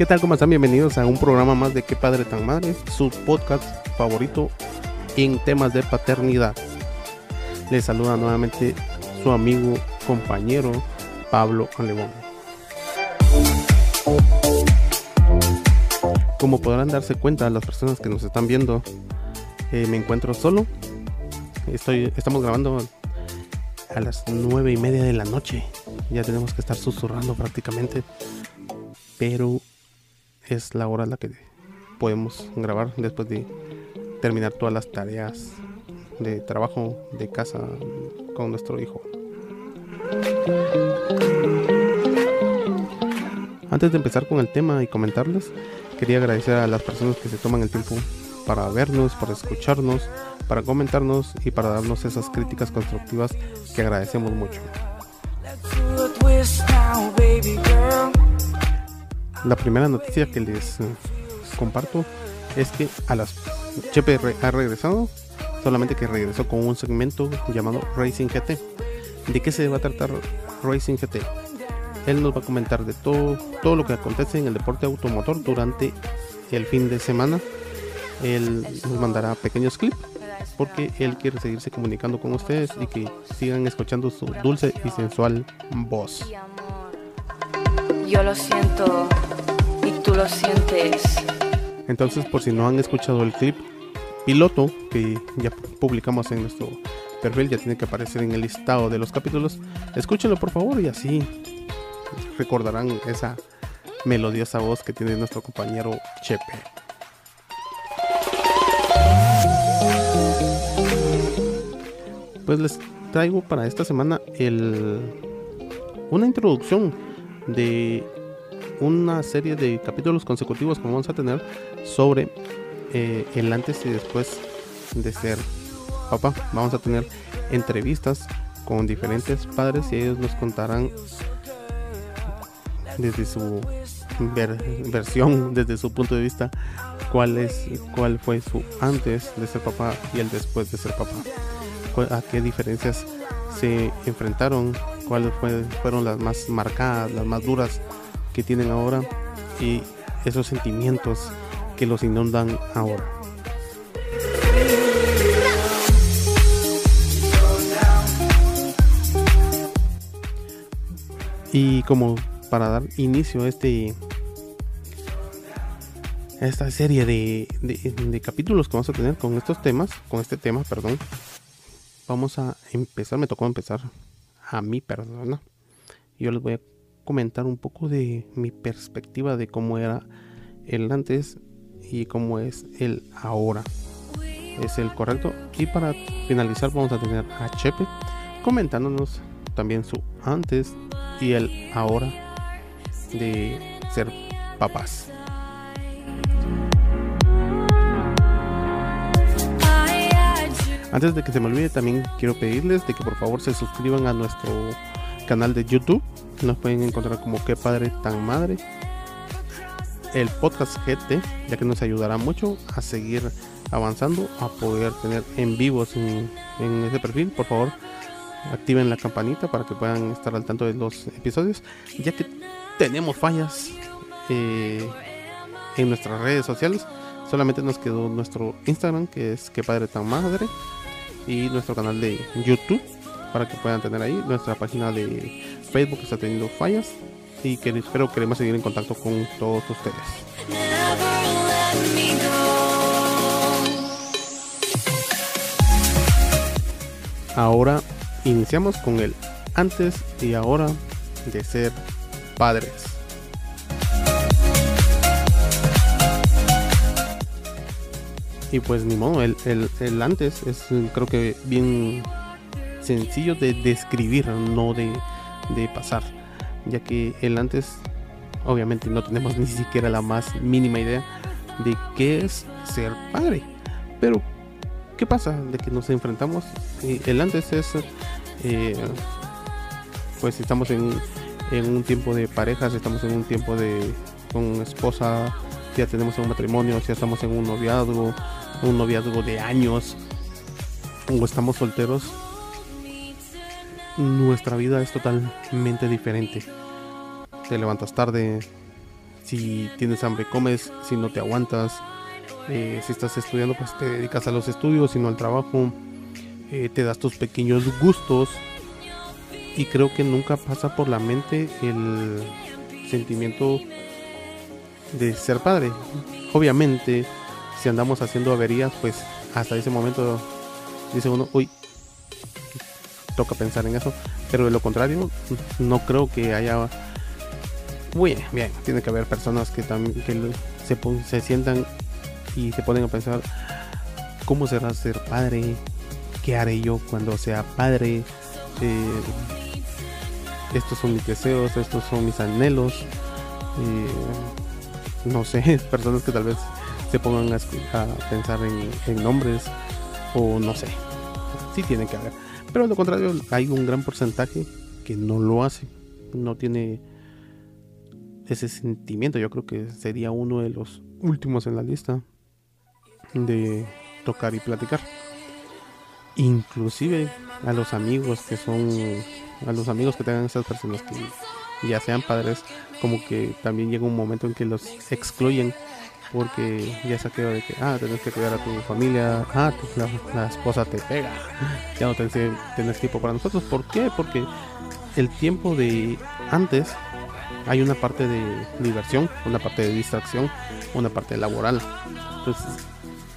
¿Qué tal? ¿Cómo están? Bienvenidos a un programa más de Qué Padre Tan Madre, su podcast favorito en temas de paternidad. Les saluda nuevamente su amigo, compañero Pablo Alevón. Como podrán darse cuenta las personas que nos están viendo, eh, me encuentro solo. Estoy, estamos grabando a las nueve y media de la noche. Ya tenemos que estar susurrando prácticamente. Pero es la hora en la que podemos grabar después de terminar todas las tareas de trabajo de casa con nuestro hijo. Antes de empezar con el tema y comentarles, quería agradecer a las personas que se toman el tiempo para vernos, para escucharnos, para comentarnos y para darnos esas críticas constructivas que agradecemos mucho. La primera noticia que les eh, comparto es que a las Chepe ha regresado, solamente que regresó con un segmento llamado Racing GT. ¿De qué se va a tratar Racing GT? Él nos va a comentar de todo, todo lo que acontece en el deporte automotor durante el fin de semana. Él nos mandará pequeños clips porque él quiere seguirse comunicando con ustedes y que sigan escuchando su dulce y sensual voz. Yo lo siento y tú lo sientes. Entonces, por si no han escuchado el clip piloto que ya publicamos en nuestro perfil, ya tiene que aparecer en el listado de los capítulos, escúchenlo por favor y así recordarán esa melodiosa voz que tiene nuestro compañero Chepe. Pues les traigo para esta semana el, una introducción de una serie de capítulos consecutivos que vamos a tener sobre eh, el antes y después de ser papá. Vamos a tener entrevistas con diferentes padres y ellos nos contarán desde su versión, desde su punto de vista, cuál es, cuál fue su antes de ser papá y el después de ser papá. A qué diferencias se enfrentaron, cuáles fueron las más marcadas, las más duras que tienen ahora y esos sentimientos que los inundan ahora. Y como para dar inicio a este esta serie de, de, capítulos que vamos a tener con estos temas, con este tema, perdón, vamos a empezar, me tocó empezar a mi persona. Yo les voy a comentar un poco de mi perspectiva de cómo era el antes y cómo es el ahora. Es el correcto. Y para finalizar vamos a tener a Chepe comentándonos también su antes y el ahora de ser papás. Antes de que se me olvide, también quiero pedirles de que por favor se suscriban a nuestro canal de YouTube. Nos pueden encontrar como qué padre tan madre. El podcast GT, ya que nos ayudará mucho a seguir avanzando, a poder tener en vivos en, ese perfil. Por favor, activen la campanita para que puedan estar al tanto de los episodios, ya que tenemos fallas eh, en nuestras redes sociales. Solamente nos quedó nuestro Instagram, que es que padre tan madre, y nuestro canal de YouTube para que puedan tener ahí. Nuestra página de Facebook está teniendo fallas y que espero queremos seguir en contacto con todos ustedes. Ahora iniciamos con el antes y ahora de ser padres. Y pues ni modo, el, el, antes es creo que bien sencillo de describir, no de, de pasar. Ya que el antes, obviamente no tenemos ni siquiera la más mínima idea de qué es ser padre. Pero, ¿qué pasa? De que nos enfrentamos. El antes es, eh, pues estamos en, en un tiempo de parejas, estamos en un tiempo de con esposa, ya tenemos un matrimonio, ya estamos en un noviazgo, un noviazgo de años, o estamos solteros, nuestra vida es totalmente diferente. Te levantas tarde, si tienes hambre comes, si no te aguantas, eh, si estás estudiando pues te dedicas a los estudios y no al trabajo, eh, te das tus pequeños gustos y creo que nunca pasa por la mente el sentimiento de ser padre. Obviamente, si andamos haciendo averías, pues hasta ese momento dice uno, uy, toca pensar en eso. Pero de lo contrario, no creo que haya... Muy bien, bien, tiene que haber personas que también que se, se sientan y se ponen a pensar, ¿cómo será ser padre? ¿Qué haré yo cuando sea padre? Eh, estos son mis deseos, estos son mis anhelos. Eh, no sé, personas que tal vez se pongan a, pensar en, nombres o no sé. Sí tiene que haber. Pero lo contrario, hay un gran porcentaje que no lo hace. No tiene ese sentimiento. Yo creo que sería uno de los últimos en la lista de tocar y platicar. Inclusive a los amigos que son, a los amigos que tengan esas personas que ya sean padres, como que también llega un momento en que los excluyen porque ya queda de que, ah, tenés que cuidar a tu familia, ah, la, esposa te pega, ya no tenés, tenés tiempo para nosotros. ¿Por qué? Porque el tiempo de antes hay una parte de diversión, una parte de distracción, una parte laboral. Entonces,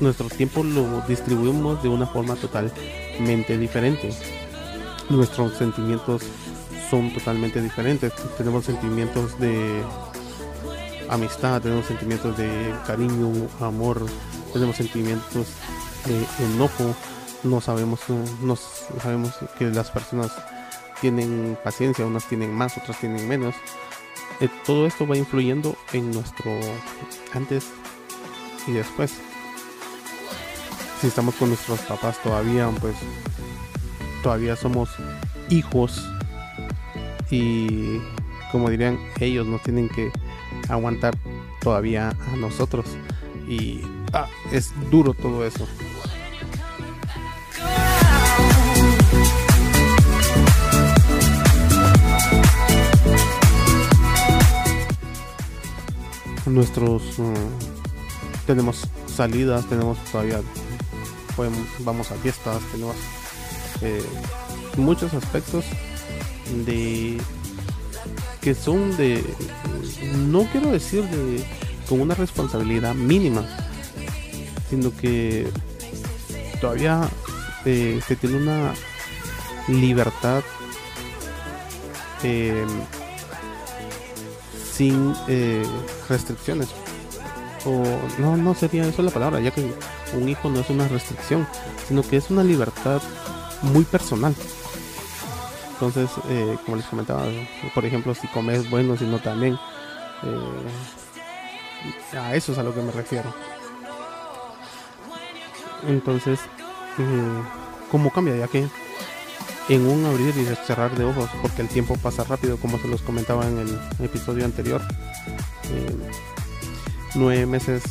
nuestro tiempo lo distribuimos de una forma totalmente diferente. Nuestros sentimientos son totalmente diferentes. Tenemos sentimientos de amistad, tenemos sentimientos de cariño, amor, tenemos sentimientos de enojo. No sabemos, no sabemos que las personas tienen paciencia, unas tienen más, otras tienen menos. Eh, todo esto va influyendo en nuestro antes y después si estamos con nuestros papás todavía, pues todavía somos hijos y como dirían, ellos nos tienen que aguantar todavía a nosotros y ah, es duro todo eso. Nuestros mm, tenemos salidas, tenemos todavía vamos a fiestas, tenemos eh, muchos aspectos de que son de no quiero decir de con una responsabilidad mínima sino que todavía eh, se tiene una libertad eh, sin restricciones o no no sería eso la palabra ya que un hijo no es una restricción, sino que es una libertad muy personal. Entonces, eh, como les comentaba, por ejemplo, si comes bueno, si no también, eh, a eso es a lo que me refiero. Entonces, eh, ¿cómo cambia? Ya que en un abrir y cerrar de ojos, porque el tiempo pasa rápido, como se los comentaba en el episodio anterior, nueve meses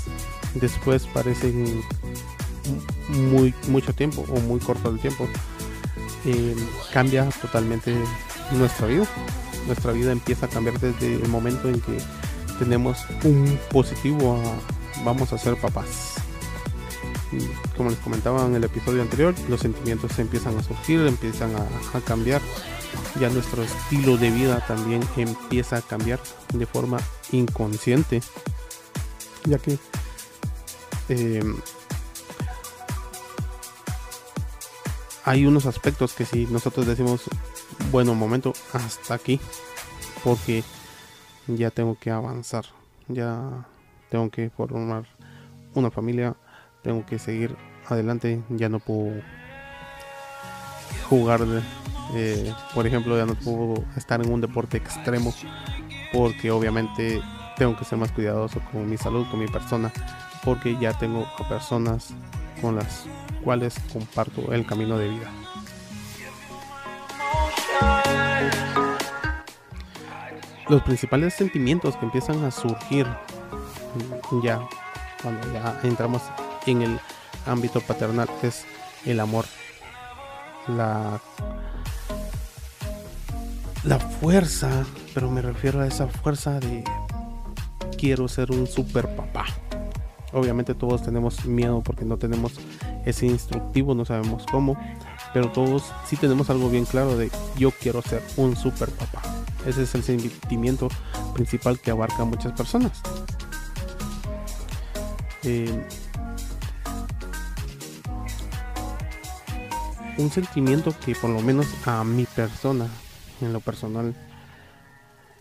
después parecen muy mucho tiempo o muy corto el tiempo eh, cambia totalmente nuestra vida nuestra vida empieza a cambiar desde el momento en que tenemos un positivo vamos a ser papás. Como les comentaba en el episodio anterior los sentimientos empiezan a surgir empiezan a, cambiar. Ya nuestro estilo de vida también empieza a cambiar de forma inconsciente. Ya que eh, hay unos aspectos que si nosotros decimos, bueno, momento, hasta aquí, porque ya tengo que avanzar, ya tengo que formar una familia, tengo que seguir adelante, ya no puedo jugar, eh, por ejemplo, ya no puedo estar en un deporte extremo, porque obviamente tengo que ser más cuidadoso con mi salud, con mi persona, porque ya tengo personas con las cuales comparto el camino de vida. Los principales sentimientos que empiezan a surgir ya cuando ya entramos en el ámbito paternal es el amor, la la fuerza, pero me refiero a esa fuerza de quiero ser un super papá. Obviamente todos tenemos miedo porque no tenemos ese instructivo, no sabemos cómo, pero todos sí tenemos algo bien claro de yo quiero ser un super papá. Ese es el sentimiento principal que abarca a muchas personas. Eh, un sentimiento que por lo menos a mi persona, en lo personal,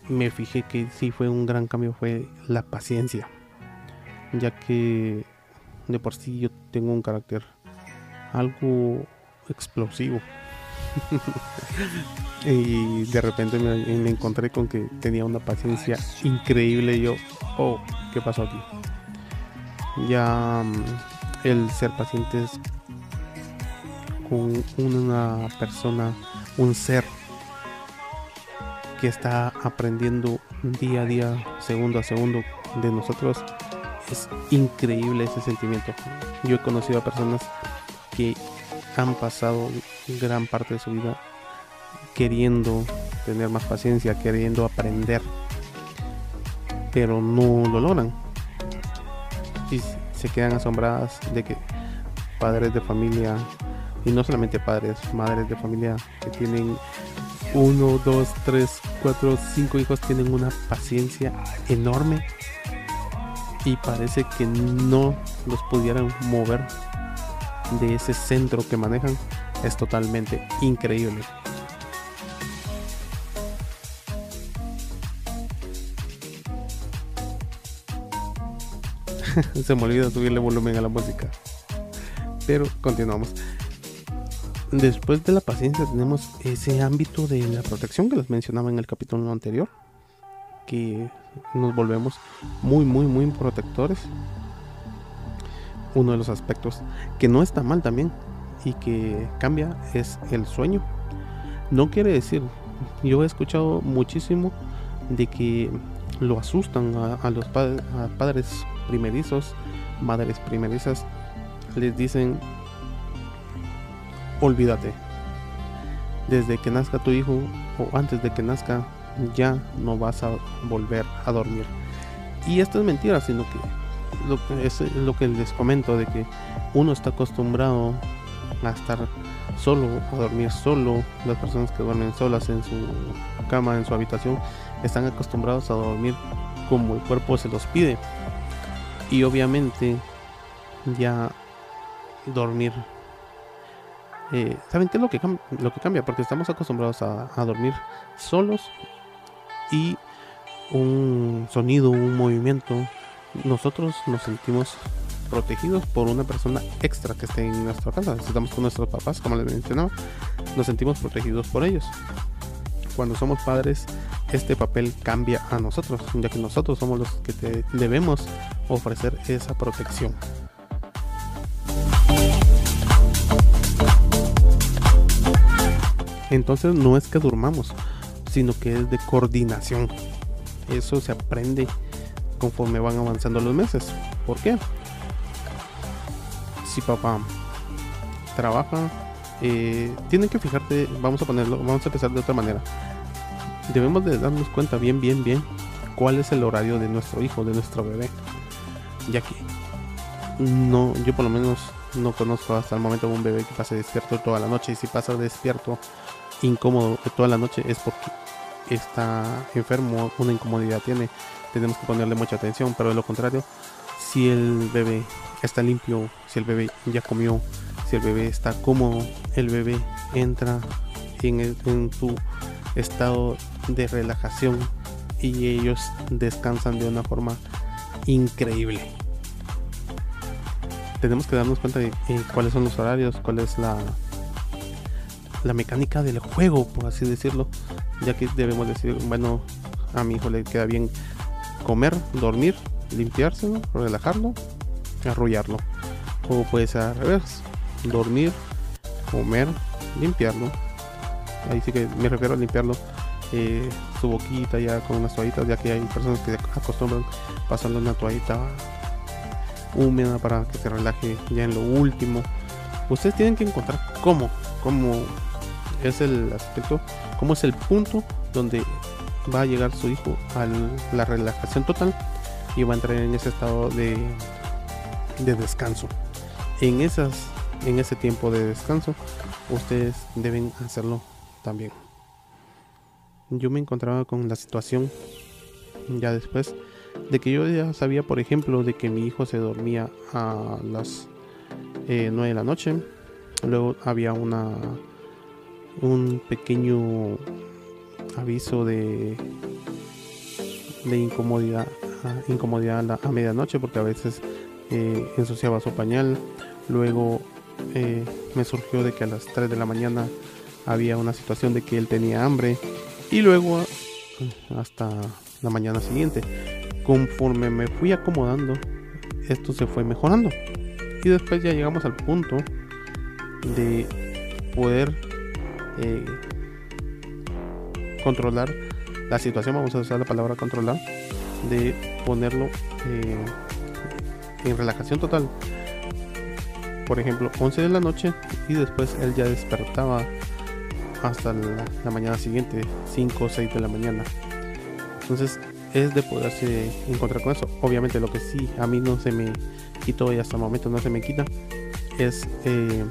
me fijé que sí fue un gran cambio fue la paciencia. Ya que de por sí yo tengo un carácter algo explosivo. y de repente me, encontré con que tenía una paciencia increíble. Y yo, oh, ¿qué pasó aquí? Ya mm, el ser paciente es con una persona, un ser que está aprendiendo día a día, segundo a segundo de nosotros. Es increíble ese sentimiento. Yo he conocido a personas que han pasado gran parte de su vida queriendo tener más paciencia, queriendo aprender, pero no lo logran. Y se quedan asombradas de que padres de familia, y no solamente padres, madres de familia que tienen uno, dos, tres, cuatro, cinco hijos, tienen una paciencia enorme y parece que no los pudieran mover de ese centro que manejan es totalmente increíble. Se me olvidó subirle volumen a la música. Pero continuamos. Después de la paciencia tenemos ese ámbito de la protección que les mencionaba en el capítulo anterior. Que nos volvemos muy, muy, muy protectores uno de los aspectos que no está mal también y que cambia es el sueño. No quiere decir, yo he escuchado muchísimo de que lo asustan a, los padres primerizos, madres primerizas, les dicen, olvídate, desde que nazca tu hijo o antes de que nazca ya no vas a volver a dormir. Y esto es mentira, sino que lo, es lo que les comento de que uno está acostumbrado a estar solo, a dormir solo. Las personas que duermen solas en su cama, en su habitación, están acostumbrados a dormir como el cuerpo se los pide. Y obviamente ya dormir. Eh, ¿Saben qué es lo que, lo que cambia? Porque estamos acostumbrados a, a dormir solos y un sonido, un movimiento nosotros nos sentimos protegidos por una persona extra que esté en nuestra casa. Estamos con nuestros papás, como les mencionaba, nos sentimos protegidos por ellos. Cuando somos padres, este papel cambia a nosotros, ya que nosotros somos los que te debemos ofrecer esa protección. Entonces no es que durmamos, sino que es de coordinación. Eso se aprende conforme van avanzando los meses. ¿Por qué? Si papá trabaja, eh, tienen que fijarte, vamos a ponerlo, vamos a empezar de otra manera. Debemos de darnos cuenta bien, bien, bien cuál es el horario de nuestro hijo, de nuestro bebé. Ya que no, yo por lo menos no conozco hasta el momento un bebé que pase despierto toda la noche. Y si pasa despierto incómodo toda la noche es porque está enfermo, una incomodidad tiene tenemos que ponerle mucha atención, pero de lo contrario, si el bebé está limpio, si el bebé ya comió, si el bebé está cómodo, el bebé entra en, en su estado de relajación y ellos descansan de una forma increíble. Tenemos que darnos cuenta de eh, cuáles son los horarios, cuál es la, la mecánica del juego, por así decirlo, ya que debemos decir, bueno, a mi hijo le queda bien comer, dormir, limpiárselo, relajarlo, arrullarlo. O puede ser al revés, dormir, comer, limpiarlo. Ahí sí que me refiero a limpiarlo eh, su boquita ya con unas toallitas, ya que hay personas que acostumbran pasarle una toallita húmeda para que se relaje ya en lo último. Ustedes tienen que encontrar cómo, cómo es el aspecto, cómo es el punto donde va a llegar su hijo a la relajación total y va a entrar en ese estado de, de descanso. En, esas, en ese tiempo de descanso, ustedes deben hacerlo también. Yo me encontraba con la situación ya después de que yo ya sabía, por ejemplo, de que mi hijo se dormía a las eh, 9 de la noche. Luego había una un pequeño aviso de de incomodidad incomodidad a, medianoche porque a veces eh, ensuciaba su pañal. Luego eh, me surgió de que a las 3 de la mañana había una situación de que él tenía hambre. Y luego hasta la mañana siguiente conforme me fui acomodando esto se fue mejorando. Y después ya llegamos al punto de poder eh, controlar la situación, vamos a usar la palabra controlar, de ponerlo eh, en relajación total. Por ejemplo, 11 de la noche y después él ya despertaba hasta la, mañana siguiente, 5 o 6 de la mañana. Entonces es de poderse encontrar con eso. Obviamente lo que sí a mí no se me quitó y hasta el momento no se me quita es eh,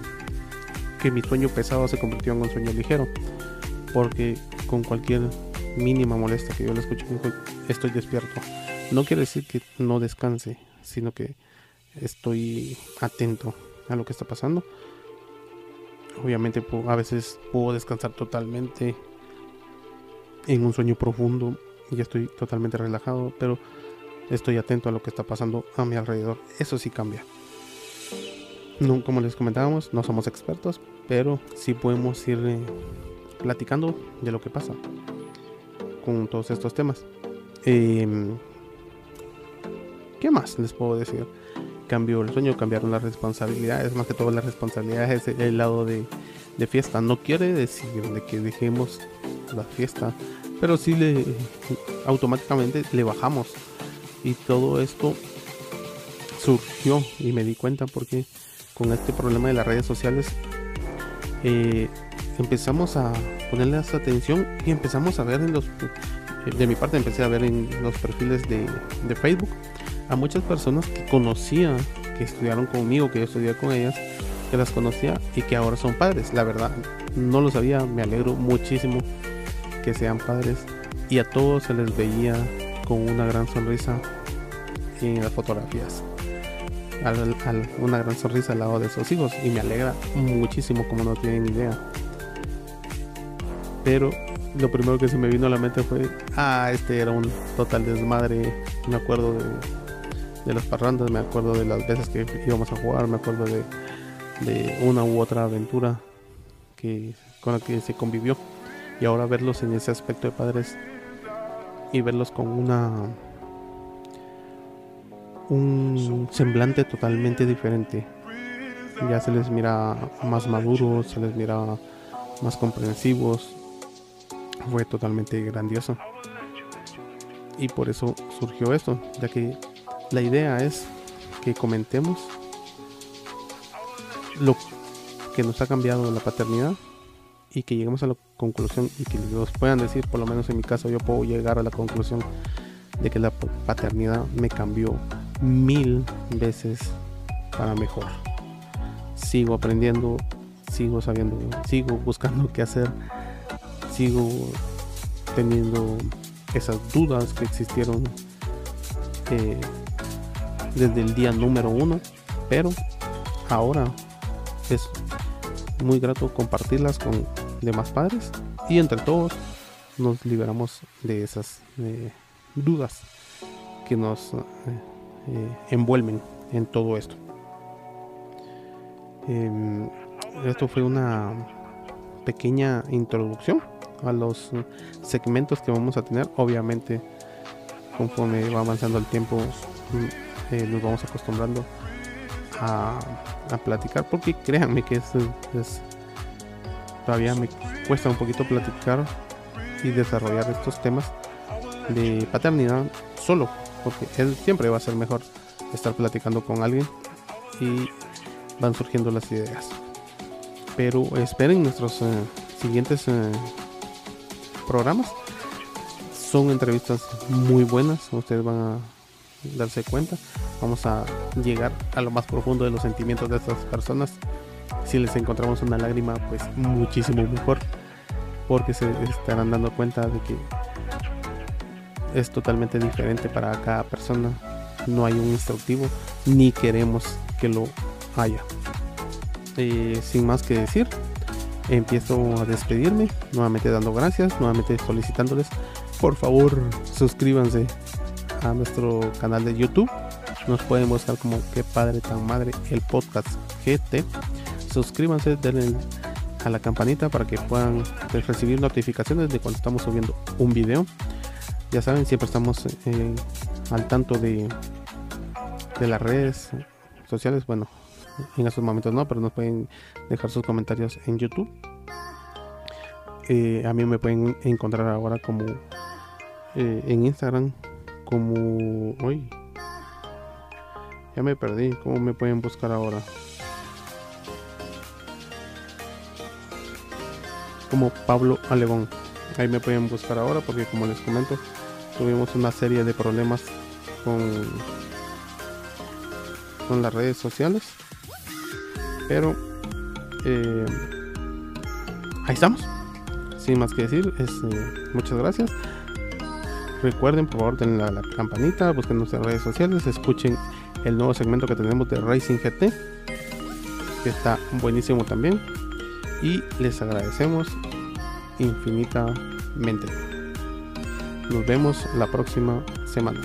que mi sueño pesado se convirtió en un sueño ligero. Porque con cualquier mínima molestia que yo le escuche, estoy despierto. No quiere decir que no descanse, sino que estoy atento a lo que está pasando. Obviamente a veces puedo descansar totalmente en un sueño profundo y estoy totalmente relajado, pero estoy atento a lo que está pasando a mi alrededor. Eso sí cambia. No, como les comentábamos, no somos expertos, pero sí podemos ir platicando de lo que pasa con todos estos temas. Em, ¿Qué más les puedo decir? Cambió el sueño, cambiaron las responsabilidades, más que todo las responsabilidades es el lado de, de fiesta. No quiere decir de que dejemos la fiesta, pero sí le automáticamente le bajamos. Y todo esto surgió y me di cuenta porque con este problema de las redes sociales eh, empezamos a ponerles atención y empezamos a ver en los de mi parte empecé a ver en los perfiles de, de Facebook a muchas personas que conocía que estudiaron conmigo que yo estudié con ellas que las conocía y que ahora son padres. La verdad no lo sabía. Me alegro muchísimo que sean padres. Y a todos se les veía con una gran sonrisa en las fotografías. Una gran sonrisa al lado de sus hijos. Y me alegra muchísimo como no tienen idea. Pero lo primero que se me vino a la mente fue, ah, este era un total desmadre. Me acuerdo de, de las parrandas, me acuerdo de las veces que íbamos a jugar, me acuerdo de, una u otra aventura que, con la que se convivió. Y ahora verlos en ese aspecto de padres y verlos con una un semblante totalmente diferente. Ya se les mira más maduros, se les mira más comprensivos. Fue totalmente grandioso. Y por eso surgió esto, ya que la idea es que comentemos lo que nos ha cambiado la paternidad y que lleguemos a la conclusión y que nos puedan decir, por lo menos en mi caso yo puedo llegar a la conclusión de que la paternidad me cambió mil veces para mejor. Sigo aprendiendo, sigo sabiendo, sigo buscando qué hacer, sigo teniendo esas dudas que existieron desde el día número uno, pero ahora es muy grato compartirlas con demás padres y entre todos nos liberamos de esas dudas que nos eh, eh, envuelven en todo esto. Em, esto fue una pequeña introducción a los segmentos que vamos a tener. Obviamente, conforme va avanzando el tiempo, nos vamos acostumbrando a, platicar, porque créanme que es, todavía me cuesta un poquito platicar y desarrollar estos temas de paternidad solo porque él siempre va a ser mejor estar platicando con alguien y van surgiendo las ideas. Pero esperen nuestros eh, siguientes eh, programas. Son entrevistas muy buenas, ustedes van a darse cuenta. Vamos a llegar a lo más profundo de los sentimientos de estas personas. Si les encontramos una lágrima, pues muchísimo mejor. Porque se estarán dando cuenta de que es totalmente diferente para cada persona. No hay un instructivo, ni queremos que lo haya. Sin más que decir, empiezo a despedirme, nuevamente dando gracias, nuevamente solicitándoles, por favor, suscríbanse a nuestro canal de YouTube. Nos pueden buscar como que padre tan madre el podcast GT. Suscríbanse, denle a la campanita para que puedan recibir notificaciones de cuando estamos subiendo un video. Ya saben, siempre estamos eh, al tanto de, de las redes sociales. Bueno, en estos momentos no, pero nos pueden dejar sus comentarios en YouTube. Eh, a mí me pueden encontrar ahora como eh, en Instagram como hoy ya me perdí cómo me pueden buscar ahora como Pablo Alegón ahí me pueden buscar ahora porque como les comento tuvimos una serie de problemas con con las redes sociales pero eh, ahí estamos. Sin más que decir es, eh, muchas gracias recuerden por favor denle la, la campanita busquen nuestras redes sociales escuchen el nuevo segmento que tenemos de Racing GT que está buenísimo también y les agradecemos infinitamente. Nos vemos la próxima semana